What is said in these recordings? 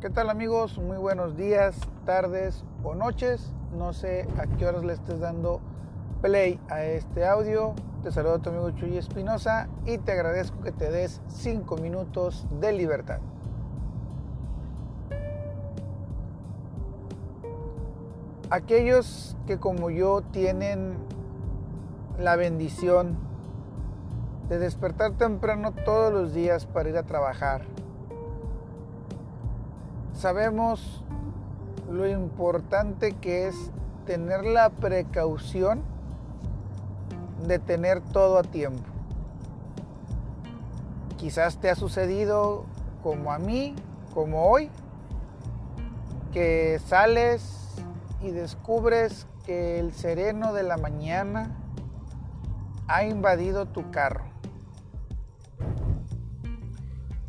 ¿Qué tal amigos? Muy buenos días, tardes o noches. No sé a qué horas le estés dando play a este audio. Te saludo tu amigo Chuy Espinosa y te agradezco que te des 5 minutos de libertad. Aquellos que como yo tienen la bendición de despertar temprano todos los días para ir a trabajar, sabemos lo importante que es tener la precaución de tener todo a tiempo. Quizás te ha sucedido como a mí, como hoy, que sales y descubres que el sereno de la mañana ha invadido tu carro.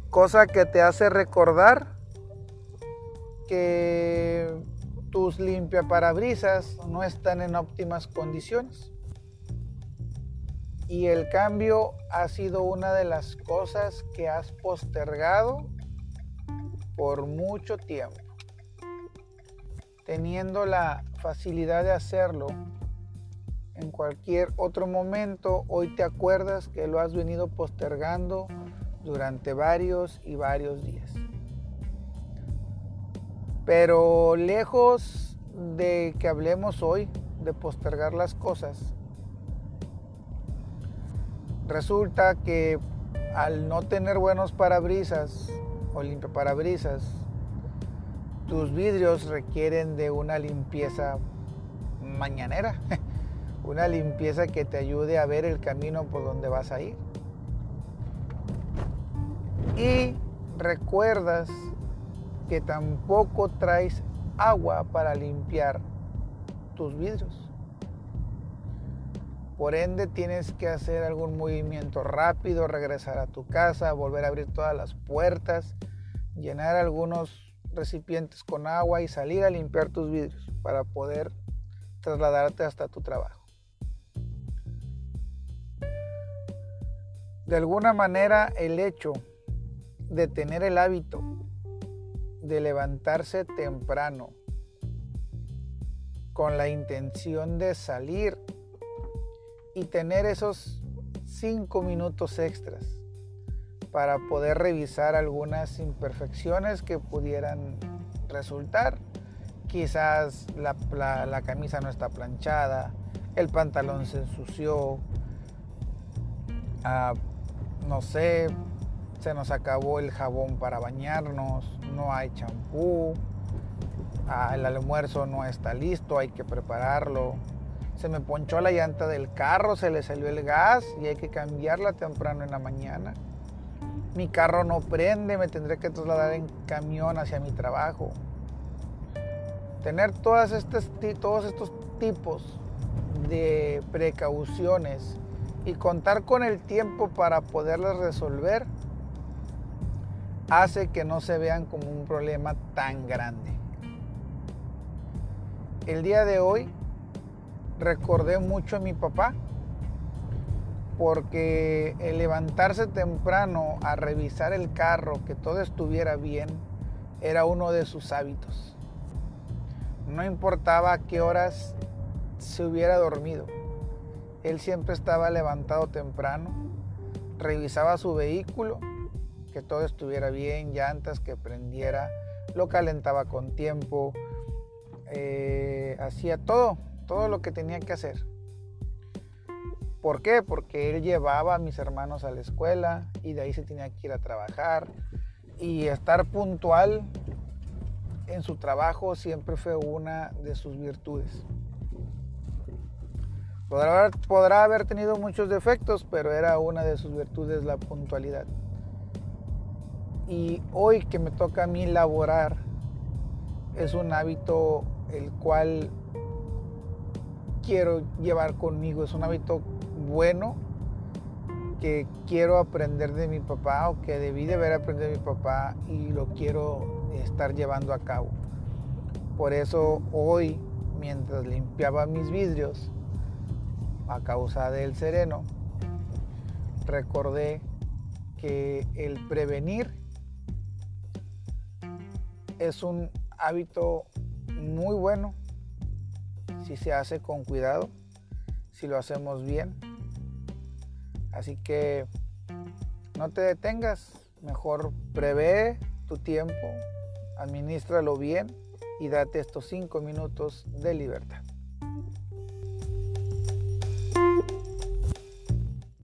Cosa que te hace recordar que tus limpiaparabrisas no están en óptimas condiciones. Y el cambio ha sido una de las cosas que has postergado por mucho tiempo. Teniendo la facilidad de hacerlo en cualquier otro momento, hoy te acuerdas que lo has venido postergando durante varios y varios días. Pero lejos de que hablemos hoy de postergar las cosas, resulta que al no tener buenos parabrisas o limpiaparabrisas, tus vidrios requieren de una limpieza mañanera, una limpieza que te ayude a ver el camino por donde vas a ir. Y recuerdas que tampoco traes agua para limpiar tus vidrios. Por ende tienes que hacer algún movimiento rápido, regresar a tu casa, volver a abrir todas las puertas, llenar algunos recipientes con agua y salir a limpiar tus vidrios para poder trasladarte hasta tu trabajo. De alguna manera el hecho de tener el hábito de levantarse temprano con la intención de salir y tener esos cinco minutos extras para poder revisar algunas imperfecciones que pudieran resultar. Quizás la, camisa no está planchada, el pantalón se ensució, ah, no sé, se nos acabó el jabón para bañarnos, no hay champú, ah, el almuerzo no está listo, hay que prepararlo. Se me ponchó la llanta del carro, se le salió el gas y hay que cambiarla temprano en la mañana. Mi carro no prende, me tendré que trasladar en camión hacia mi trabajo. Tener todas estas, todos estos tipos de precauciones y contar con el tiempo para poderlas resolver hace que no se vean como un problema tan grande. El día de hoy recordé mucho a mi papá porque el levantarse temprano a revisar el carro, que todo estuviera bien, era uno de sus hábitos. No importaba a qué horas se hubiera dormido. Él siempre estaba levantado temprano, revisaba su vehículo que todo estuviera bien, llantas, que prendiera, lo calentaba con tiempo, eh, hacía todo, todo lo que tenía que hacer. ¿Por qué? Porque él llevaba a mis hermanos a la escuela y de ahí se tenía que ir a trabajar y estar puntual en su trabajo siempre fue una de sus virtudes. Podrá podrá haber tenido muchos defectos, pero era una de sus virtudes la puntualidad. Y hoy que me toca a mí laborar, es un hábito el cual quiero llevar conmigo. Es un hábito bueno que quiero aprender de mi papá o que debí de haber aprendido de mi papá y lo quiero estar llevando a cabo. Por eso hoy, mientras limpiaba mis vidrios a causa del sereno, recordé que el prevenir es un hábito muy bueno si se hace con cuidado, si lo hacemos bien. Así que no te detengas, mejor prevé tu tiempo, administralo bien y date estos cinco minutos de libertad.